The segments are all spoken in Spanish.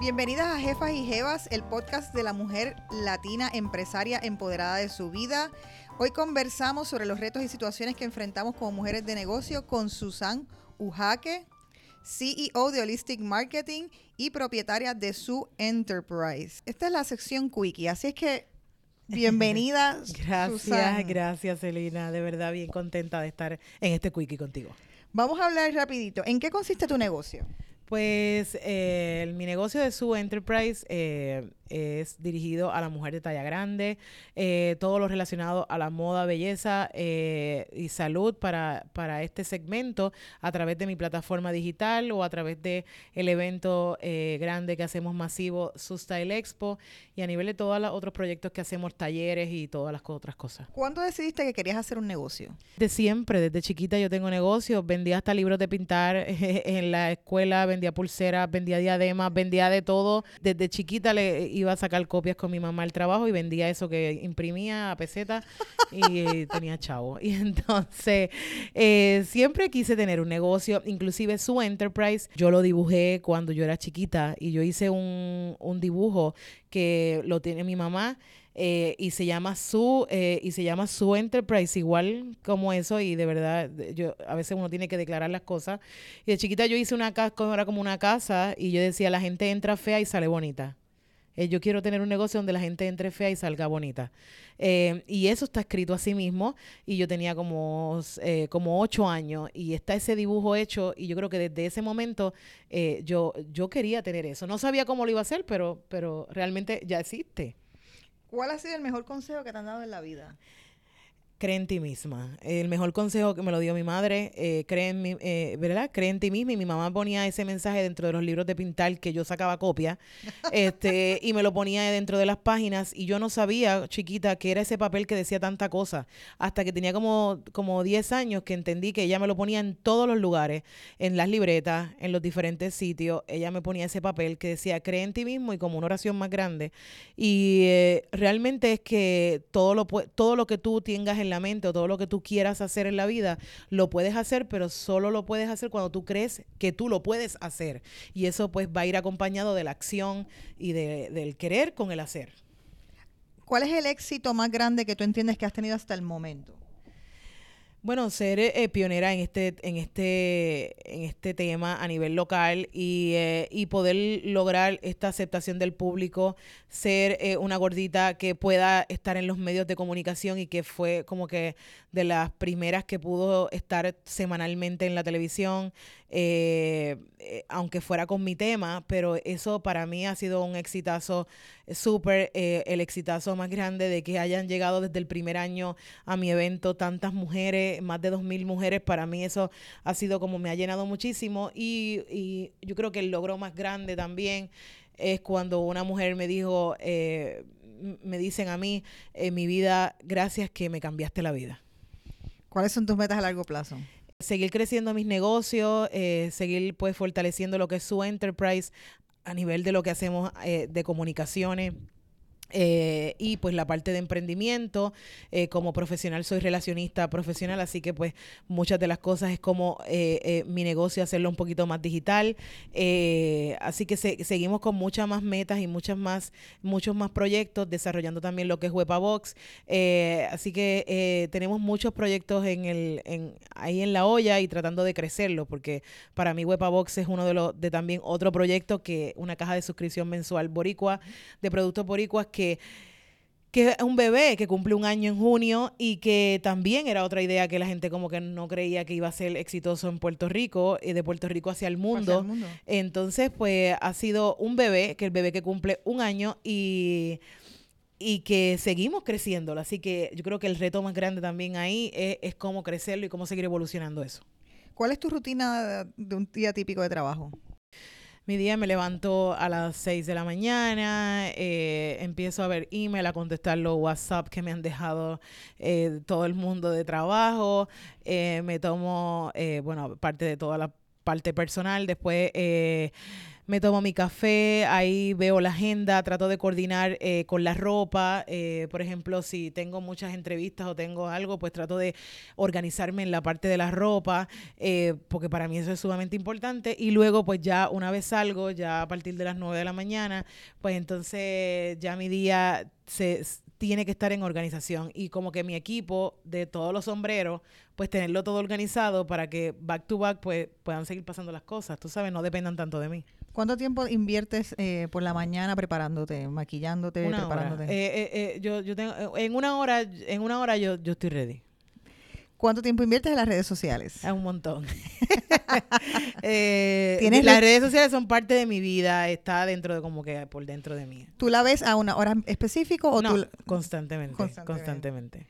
Bienvenidas a Jefas y Jevas, el podcast de la mujer latina empresaria empoderada de su vida. Hoy conversamos sobre los retos y situaciones que enfrentamos como mujeres de negocio con Susan Ujaque, CEO de Holistic Marketing y propietaria de su Enterprise. Esta es la sección Quickie, así es que bienvenida. gracias, Susan. gracias, Celina. De verdad, bien contenta de estar en este Quickie contigo. Vamos a hablar rapidito. ¿En qué consiste tu negocio? Pues eh, mi negocio de su Enterprise eh, es dirigido a la mujer de talla grande, eh, todo lo relacionado a la moda, belleza eh, y salud para, para este segmento a través de mi plataforma digital o a través de el evento eh, grande que hacemos masivo, Su Style Expo, y a nivel de todos los otros proyectos que hacemos, talleres y todas las otras cosas. ¿Cuándo decidiste que querías hacer un negocio? De siempre, desde chiquita yo tengo negocios, vendía hasta libros de pintar en la escuela, vendía pulseras, vendía diademas, vendía de todo. Desde chiquita le iba a sacar copias con mi mamá al trabajo y vendía eso que imprimía a peseta y tenía chavo. Y entonces eh, siempre quise tener un negocio, inclusive su enterprise, yo lo dibujé cuando yo era chiquita y yo hice un, un dibujo que lo tiene mi mamá eh, y se llama su eh, y se llama su enterprise igual como eso y de verdad yo a veces uno tiene que declarar las cosas. Y de chiquita yo hice una casa era como una casa y yo decía la gente entra fea y sale bonita Eh, yo quiero tener un negocio donde la gente entre fea y salga bonita. Eh, y eso está escrito así mismo y yo tenía como eh, como ocho años y está ese dibujo hecho y yo creo que desde ese momento eh, yo yo quería tener eso. No sabía cómo lo iba a hacer pero pero realmente ya existe. ¿Cuál ha sido el mejor consejo que te han dado en la vida? Cree en ti misma. El mejor consejo que me lo dio mi madre, eh, cree en mi, eh, ¿verdad? Cree en ti misma. Y mi mamá ponía ese mensaje dentro de los libros de pintar que yo sacaba copia, este, y me lo ponía dentro de las páginas. Y yo no sabía, chiquita, que era ese papel que decía tanta cosa. Hasta que tenía como, como 10 años que entendí que ella me lo ponía en todos los lugares, en las libretas, en los diferentes sitios. Ella me ponía ese papel que decía, cree en ti mismo y como una oración más grande. Y eh, realmente es que todo lo, todo lo que tú tengas en la mente o todo lo que tú quieras hacer en la vida, lo puedes hacer, pero solo lo puedes hacer cuando tú crees que tú lo puedes hacer. Y eso pues va a ir acompañado de la acción y de- del querer con el hacer. ¿Cuál es el éxito más grande que tú entiendes que has tenido hasta el momento? Bueno, ser eh, pionera en este, en este, en este tema a nivel local y, eh, y poder lograr esta aceptación del público, ser eh, una gordita que pueda estar en los medios de comunicación y que fue como que de las primeras que pudo estar semanalmente en la televisión, eh, eh, aunque fuera con mi tema, pero eso para mí ha sido un exitazo súper, eh, el exitazo más grande de que hayan llegado desde el primer año a mi evento tantas mujeres, más de 2.000 mujeres, para mí eso ha sido como me ha llenado muchísimo. Y, y yo creo que el logro más grande también es cuando una mujer me dijo, eh, me dicen a mí, en mi vida, gracias que me cambiaste la vida ¿Cuáles son tus metas a largo plazo? seguir creciendo mis negocios, eh, seguir pues fortaleciendo lo que es su enterprise a nivel de lo que hacemos eh, de comunicaciones. Eh, y pues la parte de emprendimiento, eh, como profesional soy relacionista profesional, así que pues muchas de las cosas es como eh, eh, mi negocio hacerlo un poquito más digital, así que se- seguimos con muchas más metas y muchas más, muchos más proyectos, desarrollando también lo que es Wepabox, así que tenemos muchos proyectos en el, en, ahí en la olla y tratando de crecerlo, porque para mí Wepabox es uno de los, de también otro proyecto que una caja de suscripción mensual boricua, de productos boricuas que que es un bebé que cumple un año en junio y que también era otra idea que la gente como que no creía que iba a ser exitoso en Puerto Rico y de Puerto Rico hacia el mundo. Hacia el mundo. Entonces, pues ha sido un bebé, que el bebé que cumple un año y, y que seguimos creciéndolo. Así que yo creo que el reto más grande también ahí es, es cómo crecerlo y cómo seguir evolucionando eso. ¿Cuál es tu rutina de un día típico de trabajo? Mi día me levanto a las 6 de la mañana, eh, empiezo a ver email, a contestar los WhatsApp que me han dejado eh, todo el mundo de trabajo, eh, me tomo, bueno, parte de toda la parte personal, después me tomo mi café, ahí veo la agenda, trato de coordinar eh, con la ropa. eh, por ejemplo, si tengo muchas entrevistas o tengo algo, pues trato de organizarme en la parte de la ropa, eh, porque para mí eso es sumamente importante. Y luego, pues ya una vez salgo, ya a partir de las 9 de la mañana, pues entonces ya mi día se tiene que estar en organización y como que mi equipo de todos los sombreros, pues tenerlo todo organizado para que back to back pues puedan seguir pasando las cosas, tú sabes, no dependan tanto de mí. ¿Cuánto tiempo inviertes eh, por la mañana preparándote, maquillándote, Una preparándote? Eh, eh, eh, yo, yo tengo, eh, en una hora, en una hora yo, yo estoy ready. ¿Cuánto tiempo inviertes en las redes sociales? Es un montón. eh, ¿Tienes las re- redes sociales son parte de mi vida, está dentro de como que por dentro de mí. ¿Tú la ves a una hora específica o no, tú... constantemente, Constantemente. constantemente.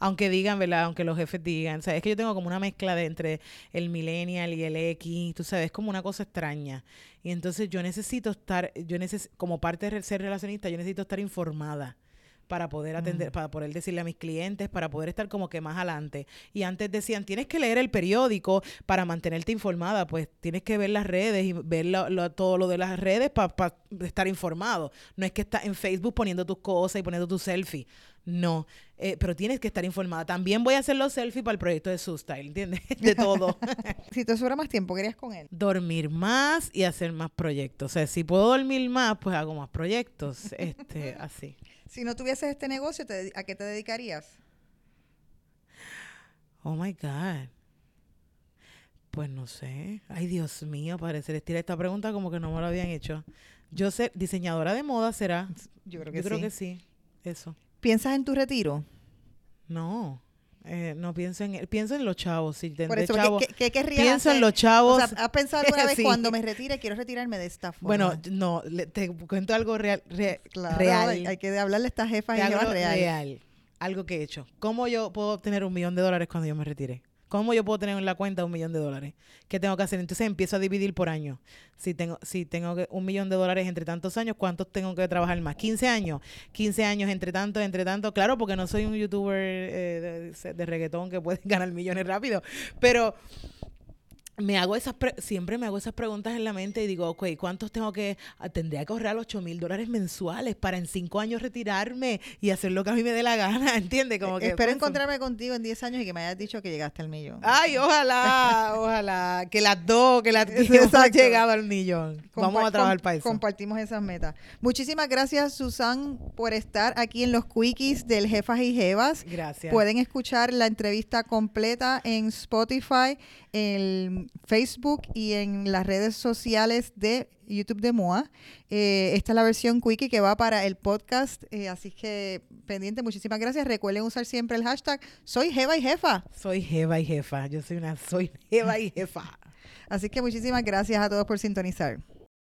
Aunque digan, ¿verdad? Aunque los jefes digan. O sea, es que yo tengo como una mezcla de entre el millennial y el X, tú sabes, es como una cosa extraña. Y entonces yo necesito estar, yo neces como parte de ser relacionista, yo necesito estar informada para poder atender, para poder decirle a mis clientes, para poder estar como que más adelante. Y antes decían, tienes que leer el periódico para mantenerte informada, pues tienes que ver las redes y ver lo- lo- todo lo de las redes para estar informado. No es que estás en Facebook poniendo tus cosas y poniendo tus selfies. No, eh, pero tienes que estar informada. También voy a hacer los selfies para el proyecto de Style, ¿entiendes? De todo. Si te sobra más tiempo, ¿qué harías con él? dormir más y hacer más proyectos. O sea, si puedo dormir más, pues hago más proyectos. Este, así. Si no tuvieses este negocio, te- ¿a qué te dedicarías? Oh my God. Pues no sé. Ay, Dios mío, parece estira esta pregunta como que no me lo habían hecho. Yo sé, diseñadora de moda será. Yo creo que Yo creo sí. que sí. Eso. ¿Piensas en tu retiro? No. eh, no pienso en pienso en los chavos. Por eso, ¿qué- chavos. ¿qué, qué querrías Pienso en los chavos. O sea, ¿has pensado alguna vez Sí. cuando me retire, quiero retirarme de esta forma? bueno, no, le- te cuento algo real. re- claro, real. Hay, hay que hablarle a esta jefa Te y lleva real. real. Algo que he hecho. ¿Cómo yo puedo obtener un millón de dólares cuando yo me retire? ¿Cómo yo puedo tener en la cuenta un millón de dólares? ¿Qué tengo que hacer? Entonces empiezo a dividir por año. Si tengo, si tengo que- un millón de dólares entre tantos años, ¿cuántos tengo que trabajar más? 15 años. 15 años entre tanto, entre tanto. Claro, porque no soy un youtuber eh, de, de reggaetón que puede ganar millones rápido. Pero me hago esas pre- siempre me hago esas preguntas en la mente y digo, ok, ¿cuántos tengo que, ah, tendría que ahorrar 8 mil dólares mensuales para en 5 años retirarme y hacer lo que a mí me dé la gana? ¿Entiendes? Como que, Espero pues, encontrarme contigo en 10 años y que me hayas dicho que llegaste al millón. Ay, ojalá, ojalá, que las dos, que las que hemos Exacto. llegado al millón. Vamos a trabajar para eso. Compartimos esas metas. Muchísimas gracias, Susan, por estar aquí en los quickies del Jefas y Jevas. Gracias. Pueden escuchar la entrevista completa en Spotify, Facebook y en las redes sociales de YouTube de MOA. Eh, esta es la versión quickie que va para el podcast, eh, así que pendiente, muchísimas gracias. Recuerden usar siempre el hashtag Soy Jeva y Jefa. Soy jeva y jefa. Yo soy una, soy jeva y jefa. Así que muchísimas gracias a todos por sintonizar.